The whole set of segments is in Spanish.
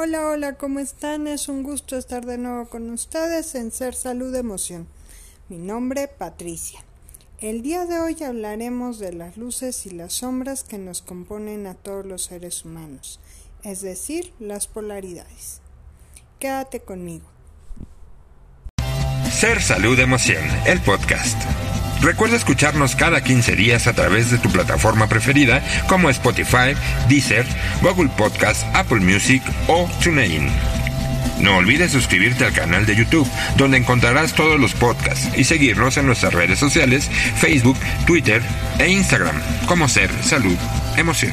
Hola, hola, ¿cómo están? Es un gusto estar de nuevo con ustedes en Ser Salud Emoción. Mi nombre Patricia. El día de hoy hablaremos de las luces y las sombras que nos componen a todos los seres humanos, es decir, las polaridades. Quédate conmigo. Ser Salud Emoción, el podcast. Recuerda escucharnos cada 15 días a través de tu plataforma preferida como Spotify, Deezer, Google Podcast, Apple Music o TuneIn. No olvides suscribirte al canal de YouTube, donde encontrarás todos los podcasts y seguirnos en nuestras redes sociales, Facebook, Twitter e Instagram, como Ser Salud Emoción.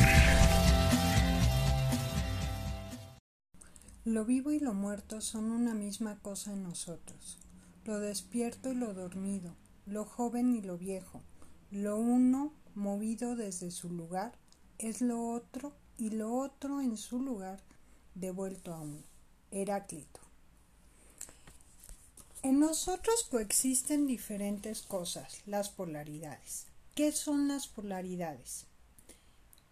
Lo vivo y lo muerto son una misma cosa en nosotros, lo despierto y lo dormido, lo joven y lo viejo, lo uno movido desde su lugar es lo otro y lo otro en su lugar devuelto a uno. Heráclito. En nosotros coexisten diferentes cosas, las polaridades. ¿Qué son las polaridades?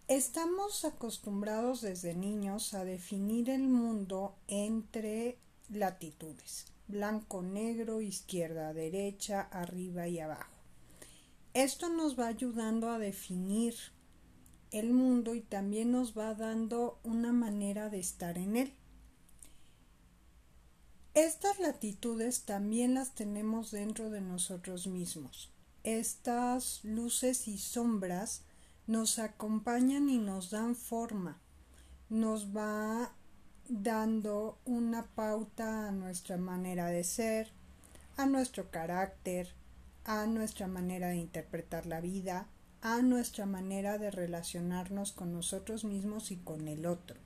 Estamos acostumbrados desde niños a definir el mundo entre latitudes blanco, negro, izquierda, derecha, arriba y abajo. Esto nos va ayudando a definir el mundo y también nos va dando una manera de estar en él. Estas latitudes también las tenemos dentro de nosotros mismos. Estas luces y sombras nos acompañan y nos dan forma, nos va dando una pauta a nuestra manera de ser, a nuestro carácter, a nuestra manera de interpretar la vida, a nuestra manera de relacionarnos con nosotros mismos y con el otro.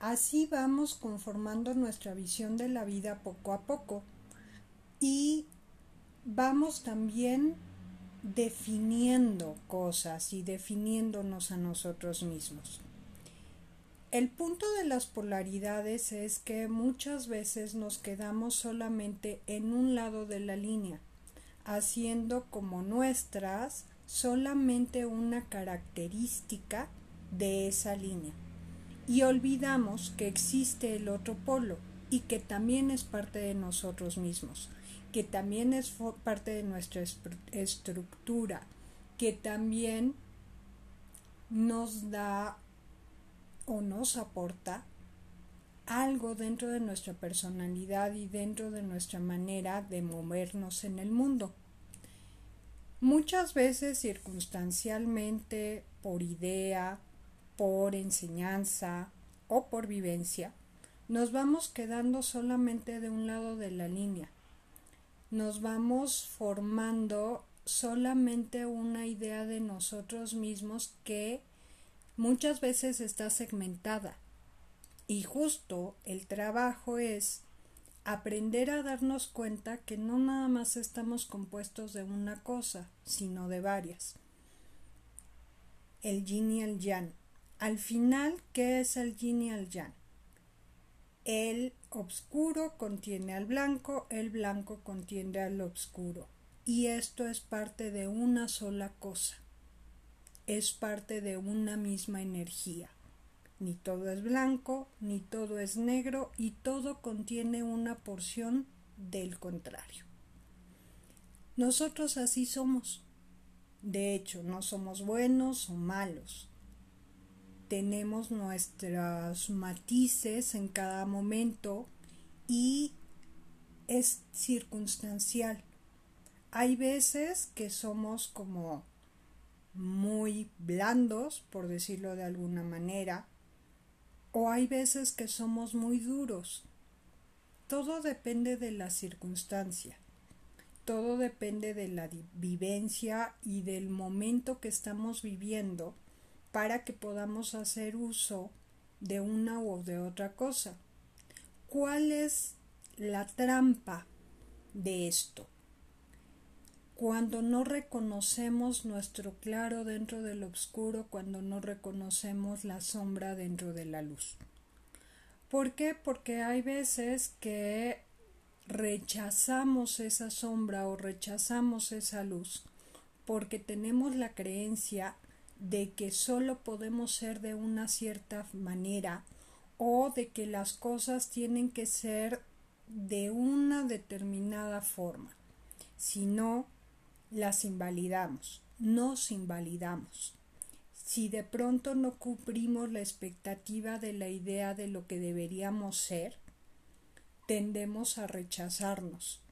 Así vamos conformando nuestra visión de la vida poco a poco y vamos también definiendo cosas y definiéndonos a nosotros mismos. El punto de las polaridades es que muchas veces nos quedamos solamente en un lado de la línea, haciendo como nuestras solamente una característica de esa línea. Y olvidamos que existe el otro polo y que también es parte de nosotros mismos, que también es parte de nuestra estructura, que también nos da o nos aporta algo dentro de nuestra personalidad y dentro de nuestra manera de movernos en el mundo. Muchas veces circunstancialmente, por idea, por enseñanza o por vivencia, nos vamos quedando solamente de un lado de la línea. Nos vamos formando solamente una idea de nosotros mismos que muchas veces está segmentada. Y justo el trabajo es aprender a darnos cuenta que no nada más estamos compuestos de una cosa, sino de varias. El yin y el. Al final, ¿qué es el yin y el yang? El obscuro contiene al blanco, el blanco contiene al obscuro. Y esto es parte de una sola cosa es parte de una misma energía. Ni todo es blanco, ni todo es negro y todo contiene una porción del contrario. Nosotros así somos. De hecho, no somos buenos o malos. Tenemos nuestros matices en cada momento y es circunstancial. Hay veces que somos como muy blandos, por decirlo de alguna manera, o hay veces que somos muy duros. Todo depende de la circunstancia, todo depende de la vivencia y del momento que estamos viviendo para que podamos hacer uso de una u de otra cosa. ¿Cuál es la trampa de esto? Cuando no reconocemos nuestro claro dentro del oscuro, cuando no reconocemos la sombra dentro de la luz. ¿Por qué? Porque hay veces que rechazamos esa sombra o rechazamos esa luz porque tenemos la creencia de que solo podemos ser de una cierta manera o de que las cosas tienen que ser de una determinada forma. Si no, las invalidamos, nos invalidamos. Si de pronto no cumplimos la expectativa de la idea de lo que deberíamos ser, tendemos a rechazarnos,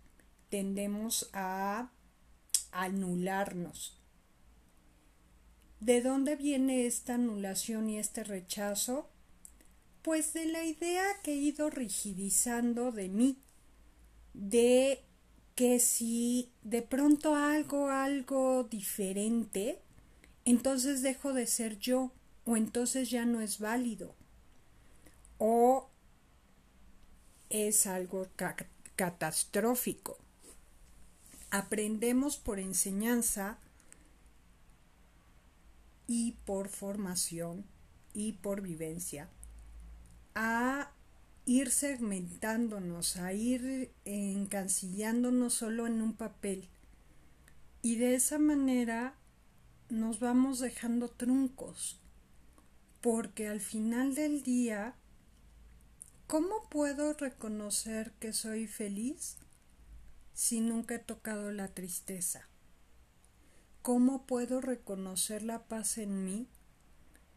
tendemos a anularnos. ¿De dónde viene esta anulación y este rechazo? Pues de la idea que he ido rigidizando de mí, de que si de pronto hago algo diferente, entonces dejo de ser yo, o entonces ya no es válido, o es algo catastrófico. Aprendemos por enseñanza y por formación y por vivencia a ir segmentándonos, a ir encancillándonos solo en un papel. Y de esa manera nos vamos dejando truncos, porque al final del día, ¿cómo puedo reconocer que soy feliz si nunca he tocado la tristeza? ¿Cómo puedo reconocer la paz en mí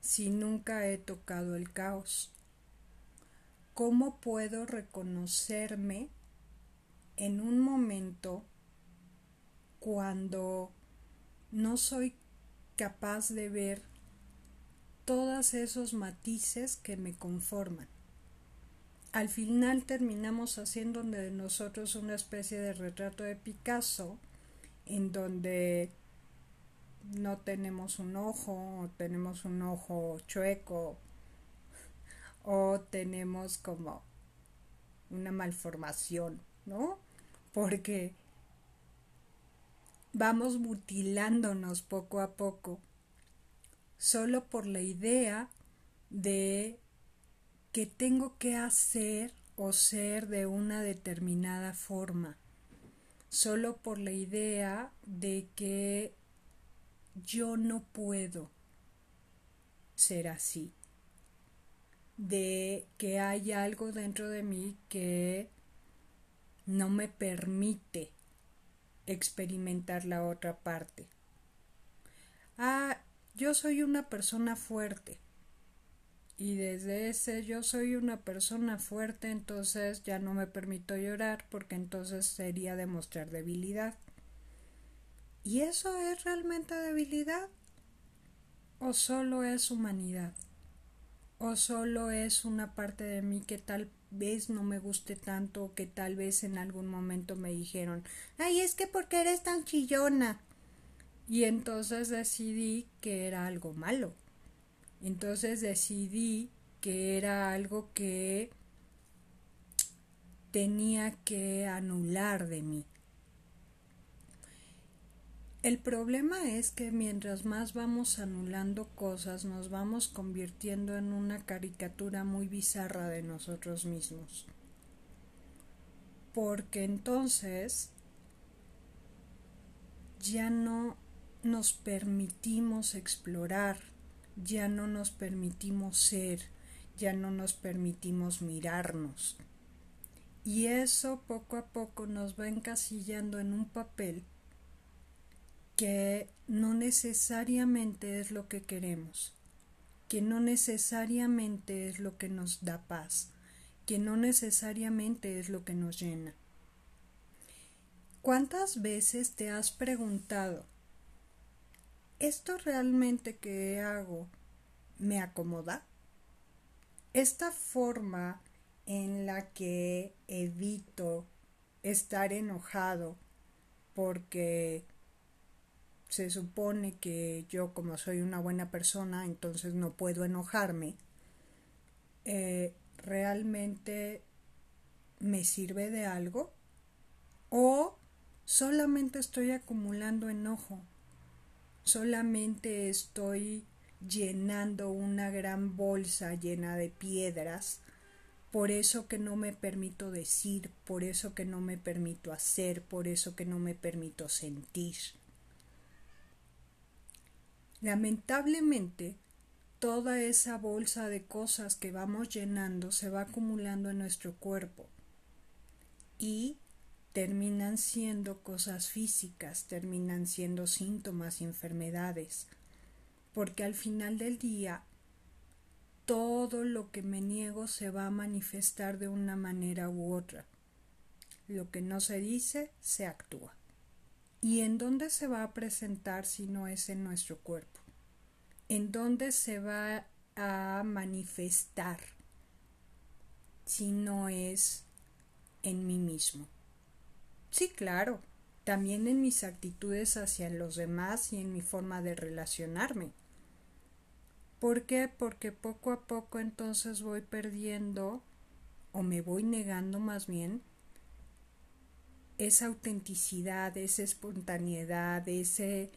si nunca he tocado el caos? ¿Cómo puedo reconocerme en un momento cuando no soy capaz de ver todos esos matices que me conforman? Al final terminamos haciendo de nosotros una especie de retrato de Picasso en donde no tenemos un ojo o tenemos un ojo chueco o tenemos como una malformación, ¿no? Porque vamos mutilándonos poco a poco solo por la idea de que tengo que hacer o ser de una determinada forma, solo por la idea de que yo no puedo ser así, de que hay algo dentro de mí que no me permite experimentar la otra parte. Ah, yo soy una persona fuerte. Y desde ese yo soy una persona fuerte, entonces ya no me permito llorar porque entonces sería demostrar debilidad. ¿Y eso es realmente debilidad? ¿O solo es humanidad? ¿O solo es una parte de mí que tal vez no me guste tanto o que tal vez en algún momento me dijeron, ay, es que porque eres tan chillona? Y entonces decidí que era algo malo. Entonces decidí que era algo que tenía que anular de mí. El problema es que mientras más vamos anulando cosas, nos vamos convirtiendo en una caricatura muy bizarra de nosotros mismos. Porque entonces ya no nos permitimos explorar, ya no nos permitimos ser, ya no nos permitimos mirarnos. Y eso poco a poco nos va encasillando en un papel que no necesariamente es lo que queremos, que no necesariamente es lo que nos da paz, que no necesariamente es lo que nos llena. ¿Cuántas veces te has preguntado, ¿esto realmente que hago me acomoda? Esta forma en la que evito estar enojado porque se supone que yo como soy una buena persona, entonces no puedo enojarme, eh, ¿realmente me sirve de algo? ¿O solamente estoy acumulando enojo? Solamente estoy llenando una gran bolsa llena de piedras, por eso que no me permito decir, por eso que no me permito hacer, por eso que no me permito sentir. Lamentablemente, toda esa bolsa de cosas que vamos llenando se va acumulando en nuestro cuerpo y terminan siendo cosas físicas, terminan siendo síntomas y enfermedades, porque al final del día todo lo que me niego se va a manifestar de una manera u otra. Lo que no se dice, se actúa. ¿Y en dónde se va a presentar si no es en nuestro cuerpo? ¿En dónde se va a manifestar si no es en mí mismo? Sí, claro, también en mis actitudes hacia los demás y en mi forma de relacionarme. ¿Por qué? Porque poco a poco entonces voy perdiendo o me voy negando más bien esa autenticidad, esa espontaneidad, ese,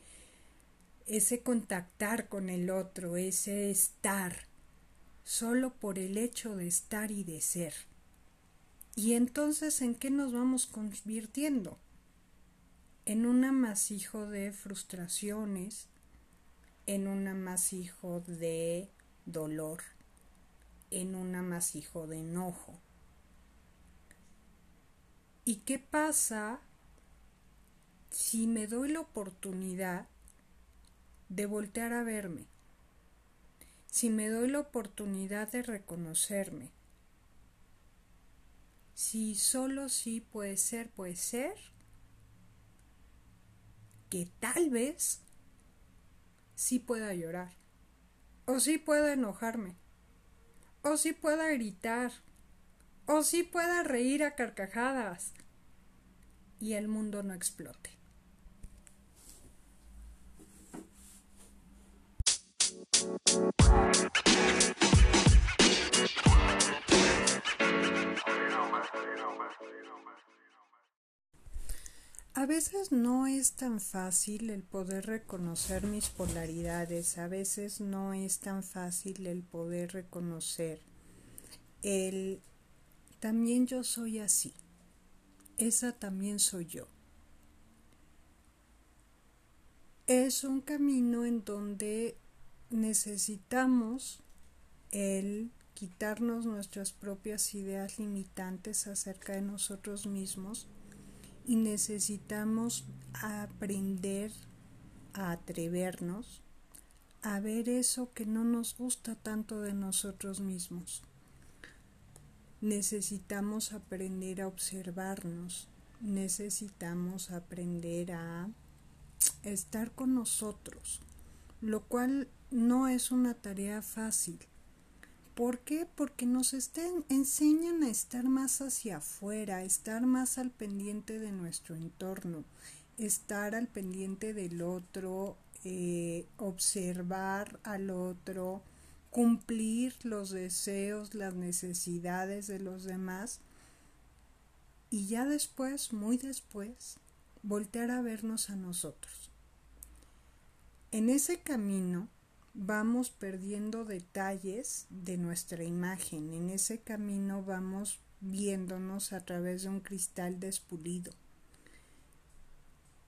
ese contactar con el otro, ese estar, solo por el hecho de estar y de ser. Y entonces, ¿en qué nos vamos convirtiendo? En un amasijo de frustraciones, en un amasijo de dolor, en un amasijo de enojo. ¿Y qué pasa si me doy la oportunidad de voltear a verme? Si me doy la oportunidad de reconocerme. Si solo sí puede ser, puede ser que tal vez sí pueda llorar, o sí pueda enojarme, o sí pueda gritar, o sí pueda reír a carcajadas y el mundo no explote. A veces no es tan fácil el poder reconocer mis polaridades, a veces no es tan fácil el poder reconocer el también yo soy así, esa también soy yo. Es un camino en donde necesitamos el quitarnos nuestras propias ideas limitantes acerca de nosotros mismos y necesitamos aprender a atrevernos a ver eso que no nos gusta tanto de nosotros mismos. Necesitamos aprender a observarnos, necesitamos aprender a estar con nosotros, lo cual no es una tarea fácil ¿Por qué? Porque nos estén, enseñan a estar más hacia afuera, estar más al pendiente de nuestro entorno, estar al pendiente del otro, eh, observar al otro, cumplir los deseos, las necesidades de los demás y ya después, muy después, voltear a vernos a nosotros. En ese camino vamos perdiendo detalles de nuestra imagen. En ese camino vamos viéndonos a través de un cristal despulido.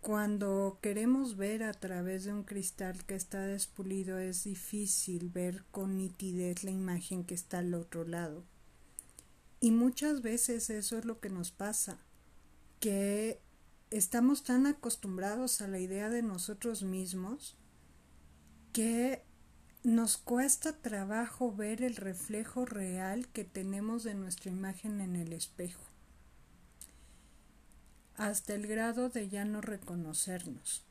Cuando queremos ver a través de un cristal que está despulido es difícil ver con nitidez la imagen que está al otro lado. Y muchas veces eso es lo que nos pasa, que estamos tan acostumbrados a la idea de nosotros mismos que nos cuesta trabajo ver el reflejo real que tenemos de nuestra imagen en el espejo, hasta el grado de ya no reconocernos.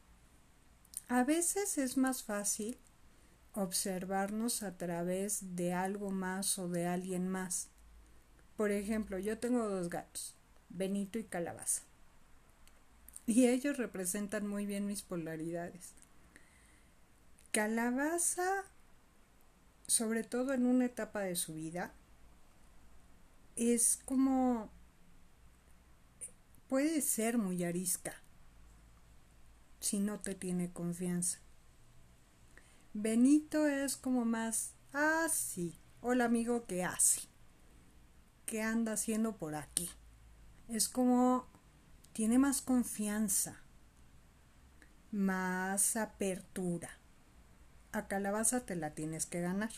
A veces es más fácil observarnos a través de algo más o de alguien más. Por ejemplo, yo tengo dos gatos, Benito y Calabaza. Y ellos representan muy bien mis polaridades. Calabaza sobre todo en una etapa de su vida, es como puede ser muy arisca si no te tiene confianza. Benito es como más así. Ah, Hola amigo, ¿qué hace? ¿Qué anda haciendo por aquí? Es como tiene más confianza, más apertura a calabaza te la tienes que ganar.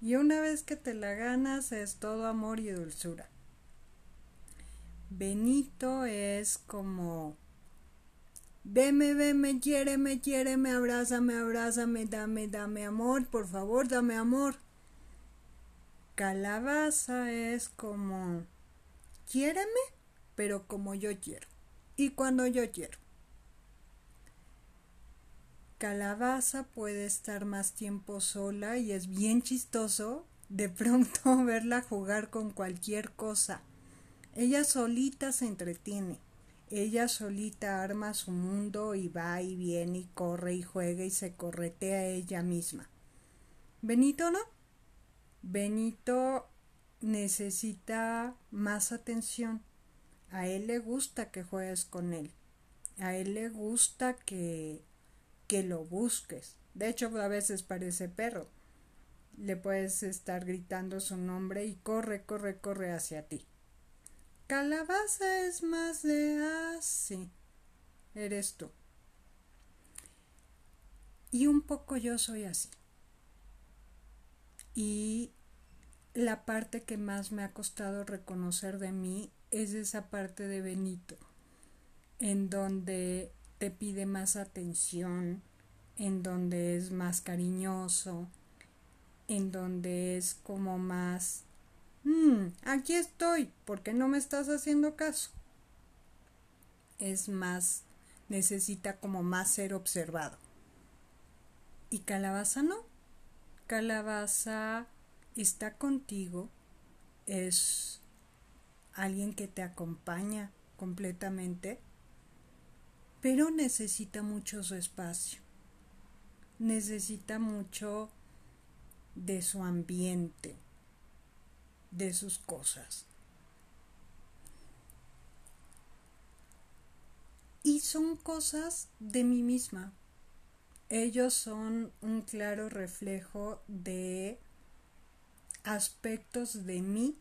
Y una vez que te la ganas es todo amor y dulzura. Benito es como Veme, veme, quiéreme, quiéreme, abrázame, abrázame, dame, dame amor, por favor, dame amor. Calabaza es como quiéreme, pero como yo quiero y cuando yo quiero. Calabaza puede estar más tiempo sola y es bien chistoso de pronto verla jugar con cualquier cosa. Ella solita se entretiene. Ella solita arma su mundo y va y viene y corre y juega y se corretea ella misma. Benito no. Benito necesita más atención. A él le gusta que juegues con él. A él le gusta que que lo busques. De hecho, a veces parece perro. Le puedes estar gritando su nombre y corre, corre, corre hacia ti. Calabaza es más de así. eres tú. Y un poco yo soy así. Y la parte que más me ha costado reconocer de mí es esa parte de Benito, en donde te pide más atención, en donde es más cariñoso, en donde es como más, mm, aquí estoy, porque no me estás haciendo caso? Es más, necesita como más ser observado. Y calabaza no. Calabaza está contigo, es alguien que te acompaña completamente pero necesita mucho su espacio, necesita mucho de su ambiente, de sus cosas. Y son cosas de mí misma. Ellos son un claro reflejo de aspectos de mí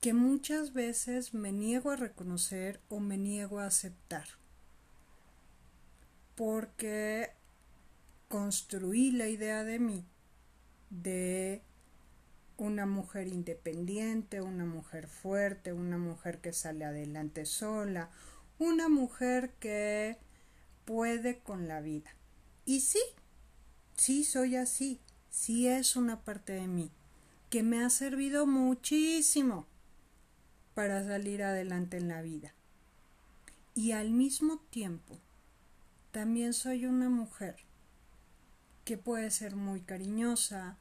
que muchas veces me niego a reconocer o me niego a aceptar porque construí la idea de mí de una mujer independiente, una mujer fuerte, una mujer que sale adelante sola, una mujer que puede con la vida. Y sí, sí soy así, sí es una parte de mí que me ha servido muchísimo para salir adelante en la vida. Y al mismo tiempo también soy una mujer que puede ser muy cariñosa,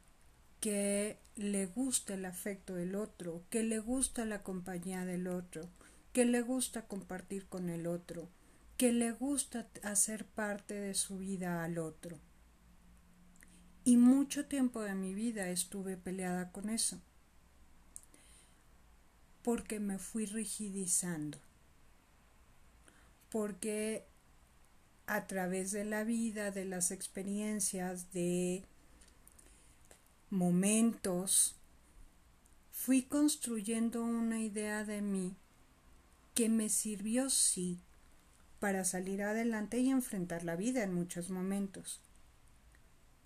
que le gusta el afecto del otro, que le gusta la compañía del otro, que le gusta compartir con el otro, que le gusta hacer parte de su vida al otro. Y mucho tiempo de mi vida estuve peleada con eso, porque me fui rigidizando, porque a través de la vida, de las experiencias, de momentos, fui construyendo una idea de mí que me sirvió sí para salir adelante y enfrentar la vida en muchos momentos.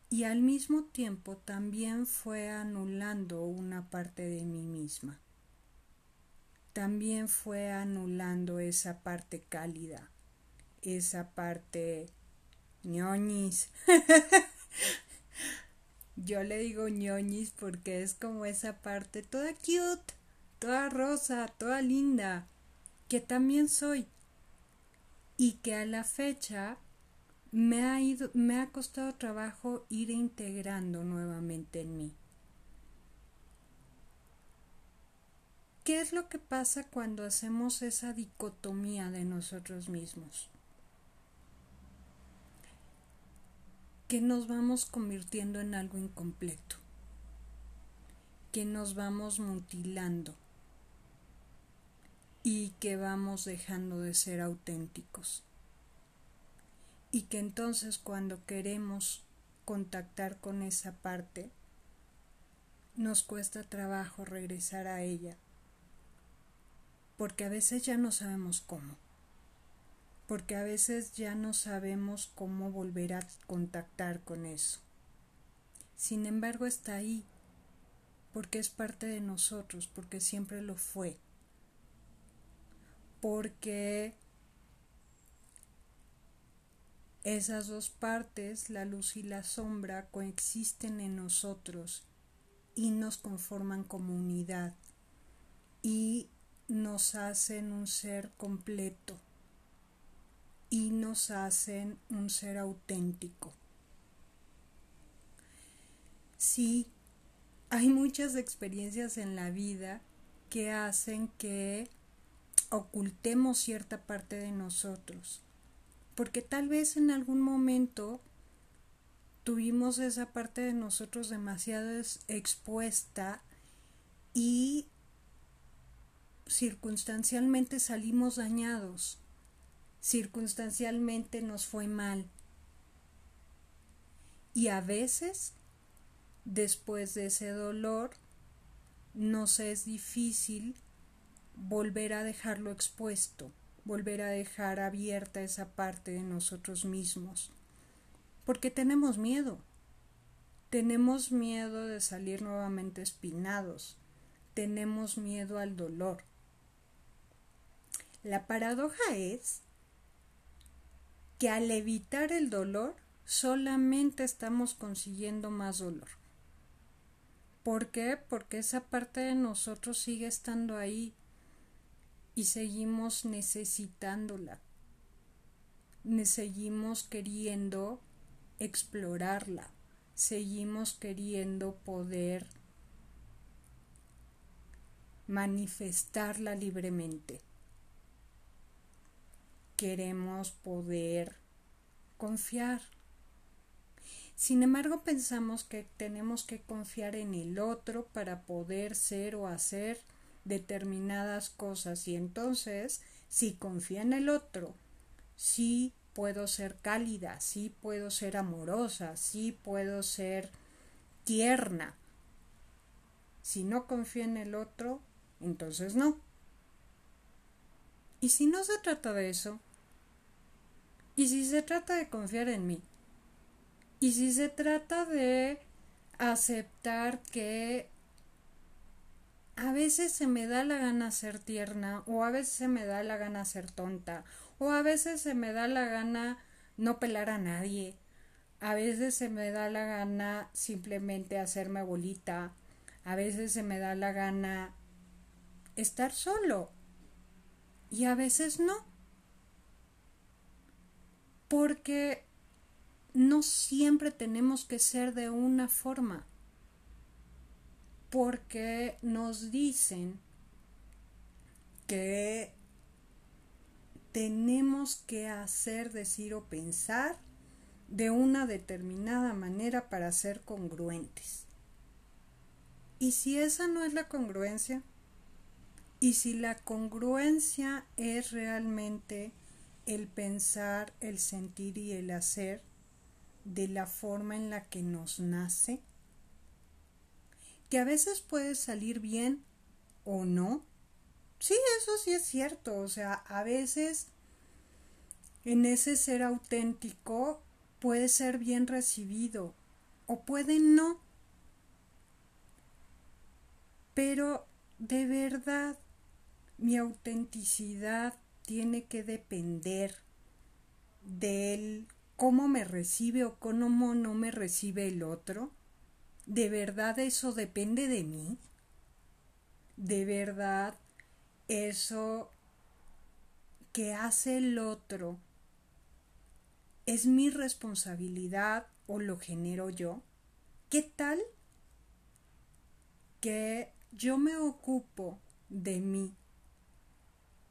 Y al mismo tiempo también fue anulando una parte de mí misma. También fue anulando esa parte cálida, esa parte ñoñis. Yo le digo ñoñis porque es como esa parte toda cute, toda rosa, toda linda, que también soy. Y que a la fecha me ha ido, me ha costado trabajo ir integrando nuevamente en mí. ¿Qué es lo que pasa cuando hacemos esa dicotomía de nosotros mismos? Que nos vamos convirtiendo en algo incompleto, que nos vamos mutilando y que vamos dejando de ser auténticos. Y que entonces cuando queremos contactar con esa parte, nos cuesta trabajo regresar a ella, porque a veces ya no sabemos cómo. Porque a veces ya no sabemos cómo volver a contactar con eso. Sin embargo, está ahí, porque es parte de nosotros, porque siempre lo fue, porque esas dos partes, la luz y la sombra, coexisten en nosotros y nos conforman como unidad y nos hacen un ser completo y nos hacen un ser auténtico. Sí, hay muchas experiencias en la vida que hacen que ocultemos cierta parte de nosotros, porque tal vez en algún momento tuvimos esa parte de nosotros demasiado expuesta y circunstancialmente salimos dañados, circunstancialmente nos fue mal. Y a veces, después de ese dolor, nos es difícil volver a dejarlo expuesto, volver a dejar abierta esa parte de nosotros mismos, porque tenemos miedo. Tenemos miedo de salir nuevamente espinados, tenemos miedo al dolor. La paradoja es que al evitar el dolor solamente estamos consiguiendo más dolor. ¿Por qué? Porque esa parte de nosotros sigue estando ahí y seguimos necesitándola. Seguimos queriendo explorarla. Seguimos queriendo poder manifestarla libremente queremos poder confiar. Sin embargo, pensamos que tenemos que confiar en el otro para poder ser o hacer determinadas cosas y entonces, si confía en el otro, sí puedo ser cálida, sí puedo ser amorosa, sí puedo ser tierna. Si no confía en el otro, entonces no. ¿Y si no se trata de eso? ¿Y si se trata de confiar en mí? ¿Y si se trata de aceptar que a veces se me da la gana ser tierna o a veces se me da la gana ser tonta o a veces se me da la gana no pelar a nadie a veces se me da la gana simplemente hacerme bolita a veces se me da la gana estar solo y a veces no. Porque no siempre tenemos que ser de una forma. Porque nos dicen que tenemos que hacer, decir o pensar de una determinada manera para ser congruentes. ¿Y si esa no es la congruencia? Y si la congruencia es realmente el pensar, el sentir y el hacer de la forma en la que nos nace, que a veces puede salir bien o no. Sí, eso sí es cierto. O sea, a veces en ese ser auténtico puede ser bien recibido o puede no. Pero de verdad mi autenticidad tiene que depender del cómo me recibe o cómo no me recibe el otro. ¿De verdad eso depende de mí? ¿De verdad eso que hace el otro es mi responsabilidad o lo genero yo? ¿Qué tal que yo me ocupo de mí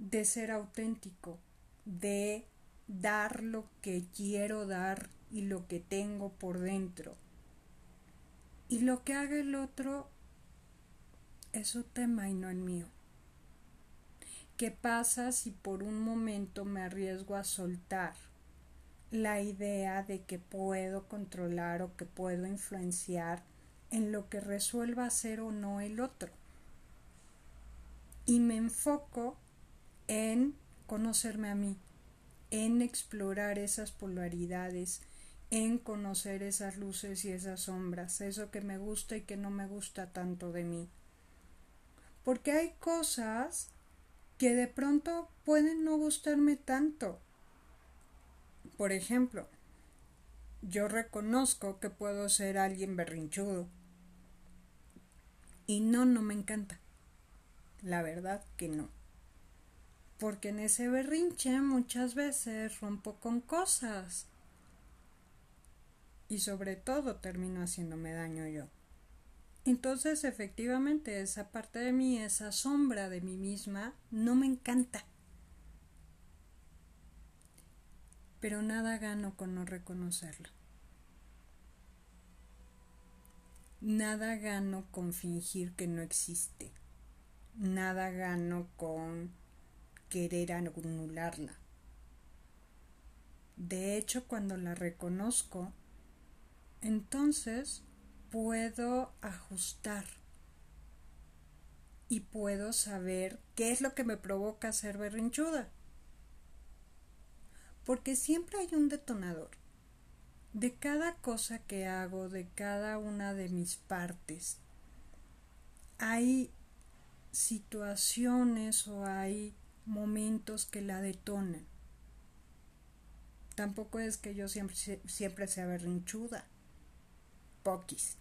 de ser auténtico, de dar lo que quiero dar y lo que tengo por dentro. Y lo que haga el otro es su tema y no el mío. ¿Qué pasa si por un momento me arriesgo a soltar la idea de que puedo controlar o que puedo influenciar en lo que resuelva hacer o no el otro? Y me enfoco en conocerme a mí, en explorar esas polaridades, en conocer esas luces y esas sombras, eso que me gusta y que no me gusta tanto de mí. Porque hay cosas que de pronto pueden no gustarme tanto. Por ejemplo, yo reconozco que puedo ser alguien berrinchudo. Y no, no me encanta. La verdad que no porque en ese berrinche muchas veces rompo con cosas y sobre todo termino haciéndome daño yo. Entonces efectivamente esa parte de mí, esa sombra de mí misma, no me encanta. Pero nada gano con no reconocerlo. Nada gano con fingir que no existe. Nada gano con querer anularla. De hecho, cuando la reconozco, entonces puedo ajustar y puedo saber qué es lo que me provoca ser berrinchuda. Porque siempre hay un detonador. De cada cosa que hago, de cada una de mis partes, hay situaciones o hay momentos que la detonan. Tampoco es que yo siempre, siempre sea berrinchuda. Poquis.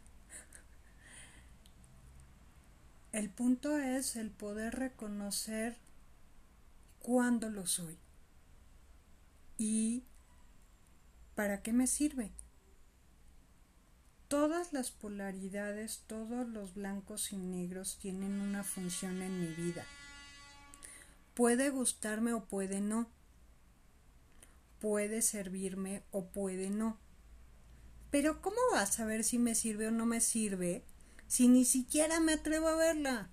El punto es el poder reconocer cuándo lo soy y para qué me sirve. Todas las polaridades, todos los blancos y negros tienen una función en mi vida. Puede gustarme o puede no. Puede servirme o puede no. Pero ¿cómo vas a saber si me sirve o no me sirve si ni siquiera me atrevo a verla?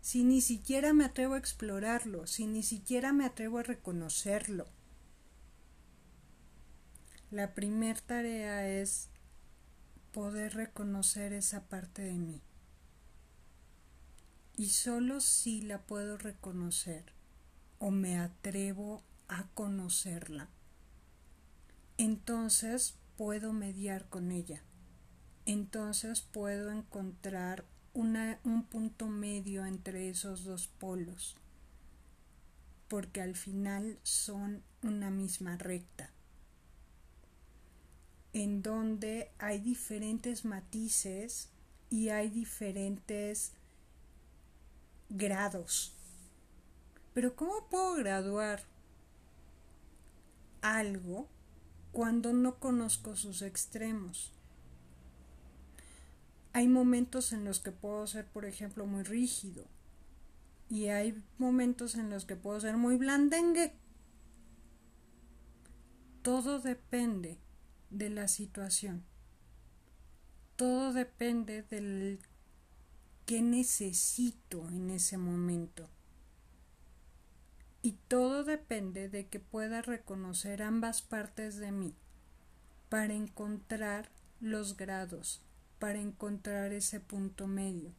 Si ni siquiera me atrevo a explorarlo, si ni siquiera me atrevo a reconocerlo. La primer tarea es poder reconocer esa parte de mí. Y solo si la puedo reconocer o me atrevo a conocerla, entonces puedo mediar con ella. Entonces puedo encontrar un punto medio entre esos dos polos, porque al final son una misma recta, en donde hay diferentes matices y hay diferentes grados pero ¿cómo puedo graduar algo cuando no conozco sus extremos? Hay momentos en los que puedo ser, por ejemplo, muy rígido y hay momentos en los que puedo ser muy blandengue. Todo depende de la situación. Todo depende del que necesito en ese momento. Y todo depende de que pueda reconocer ambas partes de mí para encontrar los grados, para encontrar ese punto medio.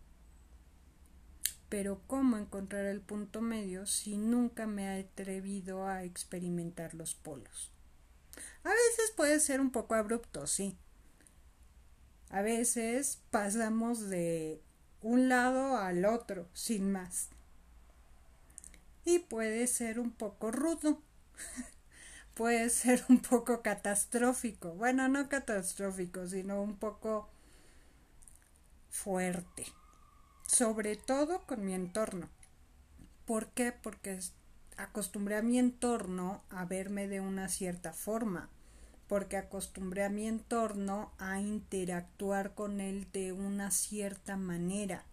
Pero ¿cómo encontrar el punto medio si nunca me he atrevido a experimentar los polos? A veces puede ser un poco abrupto, sí. A veces pasamos de un lado al otro, sin más y puede ser un poco rudo. puede ser un poco catastrófico. Bueno, no catastrófico, sino un poco fuerte. Sobre todo con mi entorno. ¿Por qué? Porque acostumbré a mi entorno a verme de una cierta forma. Porque acostumbré a mi entorno a interactuar con él de una cierta manera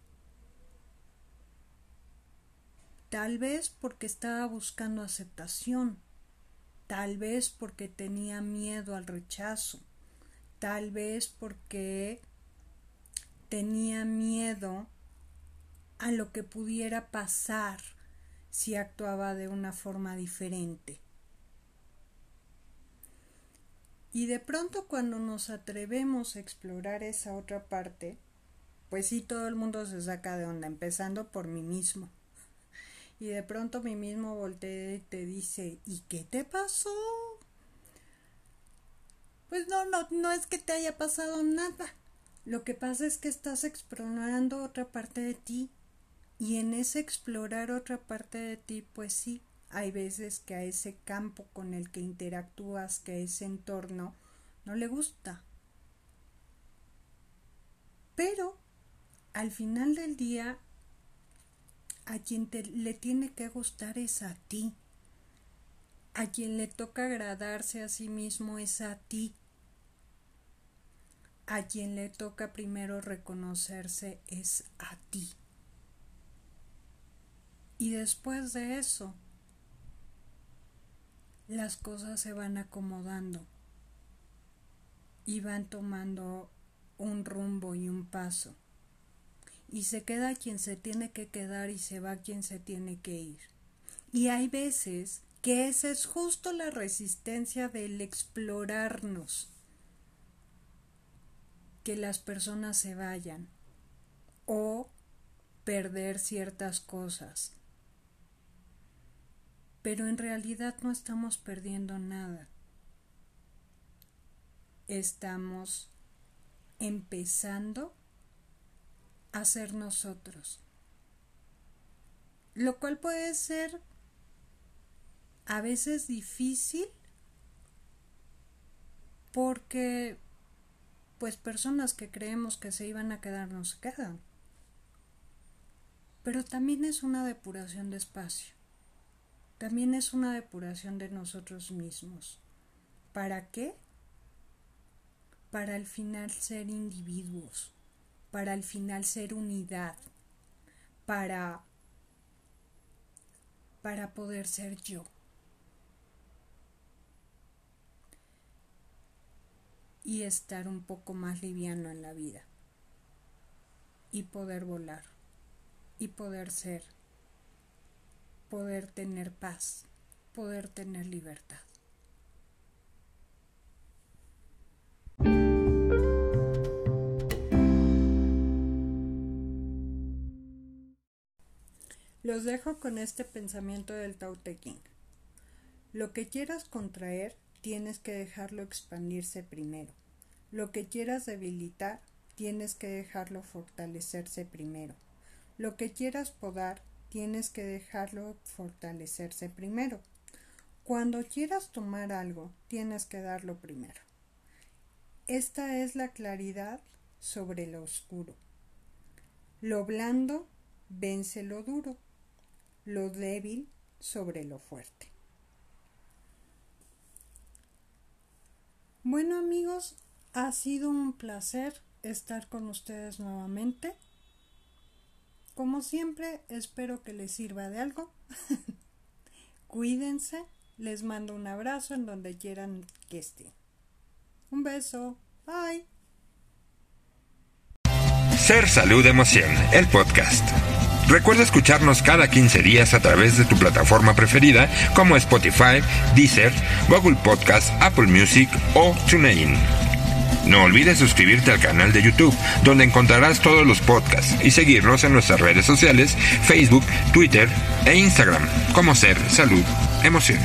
Tal vez porque estaba buscando aceptación, tal vez porque tenía miedo al rechazo, tal vez porque tenía miedo a lo que pudiera pasar si actuaba de una forma diferente. Y de pronto cuando nos atrevemos a explorar esa otra parte, pues sí todo el mundo se saca de onda, empezando por mí mismo y de pronto mi mismo voltea y te dice, ¿y qué te pasó? Pues no, no, no es que te haya pasado nada. Lo que pasa es que estás explorando otra parte de ti. Y en ese explorar otra parte de ti, pues sí, hay veces que a ese campo con el que interactúas, que a ese entorno, no le gusta. Pero al final del día, a quien le tiene que gustar es a ti. A quien le toca agradarse a sí mismo es a ti. A quien le toca primero reconocerse es a ti. Y después de eso, las cosas se van acomodando y van tomando un rumbo y un paso. Y se queda quien se tiene que quedar y se va quien se tiene que ir. Y hay veces que esa es justo la resistencia del explorarnos. Que las personas se vayan o perder ciertas cosas pero en realidad no estamos perdiendo nada. Estamos empezando a ser nosotros. Lo cual puede ser a veces difícil porque pues personas que creemos que se iban a quedar no se quedan. Pero también es una depuración de espacio también es una depuración de nosotros mismos. ¿Para qué? Para al final ser individuos, para al final ser unidad, para para poder ser yo. Y estar un poco más liviano en la vida. Y poder volar. Y poder ser poder tener paz, poder tener libertad. Los dejo con este pensamiento del Tao Te. Lo que quieras contraer, tienes que dejarlo expandirse primero. Lo que quieras debilitar, tienes que dejarlo fortalecerse primero. Lo que quieras podar, tienes que dejarlo fortalecerse primero. Cuando quieras tomar algo, tienes que darlo primero. Esta es la claridad sobre lo oscuro. Lo blando vence lo duro, lo débil sobre lo fuerte. Bueno amigos, ha sido un placer estar con ustedes nuevamente. Como siempre, espero que les sirva de algo. Cuídense, les mando un abrazo en donde quieran que estén. Un beso, bye. Ser Salud Emoción, el podcast. Recuerda escucharnos cada 15 días a través de tu plataforma preferida como Spotify, Deezer, Google Podcast, Apple Music o TuneIn. No olvides suscribirte al canal de YouTube, donde encontrarás todos los podcasts y seguirnos en nuestras redes sociales, Facebook, Twitter e Instagram, como Ser Salud Emoción.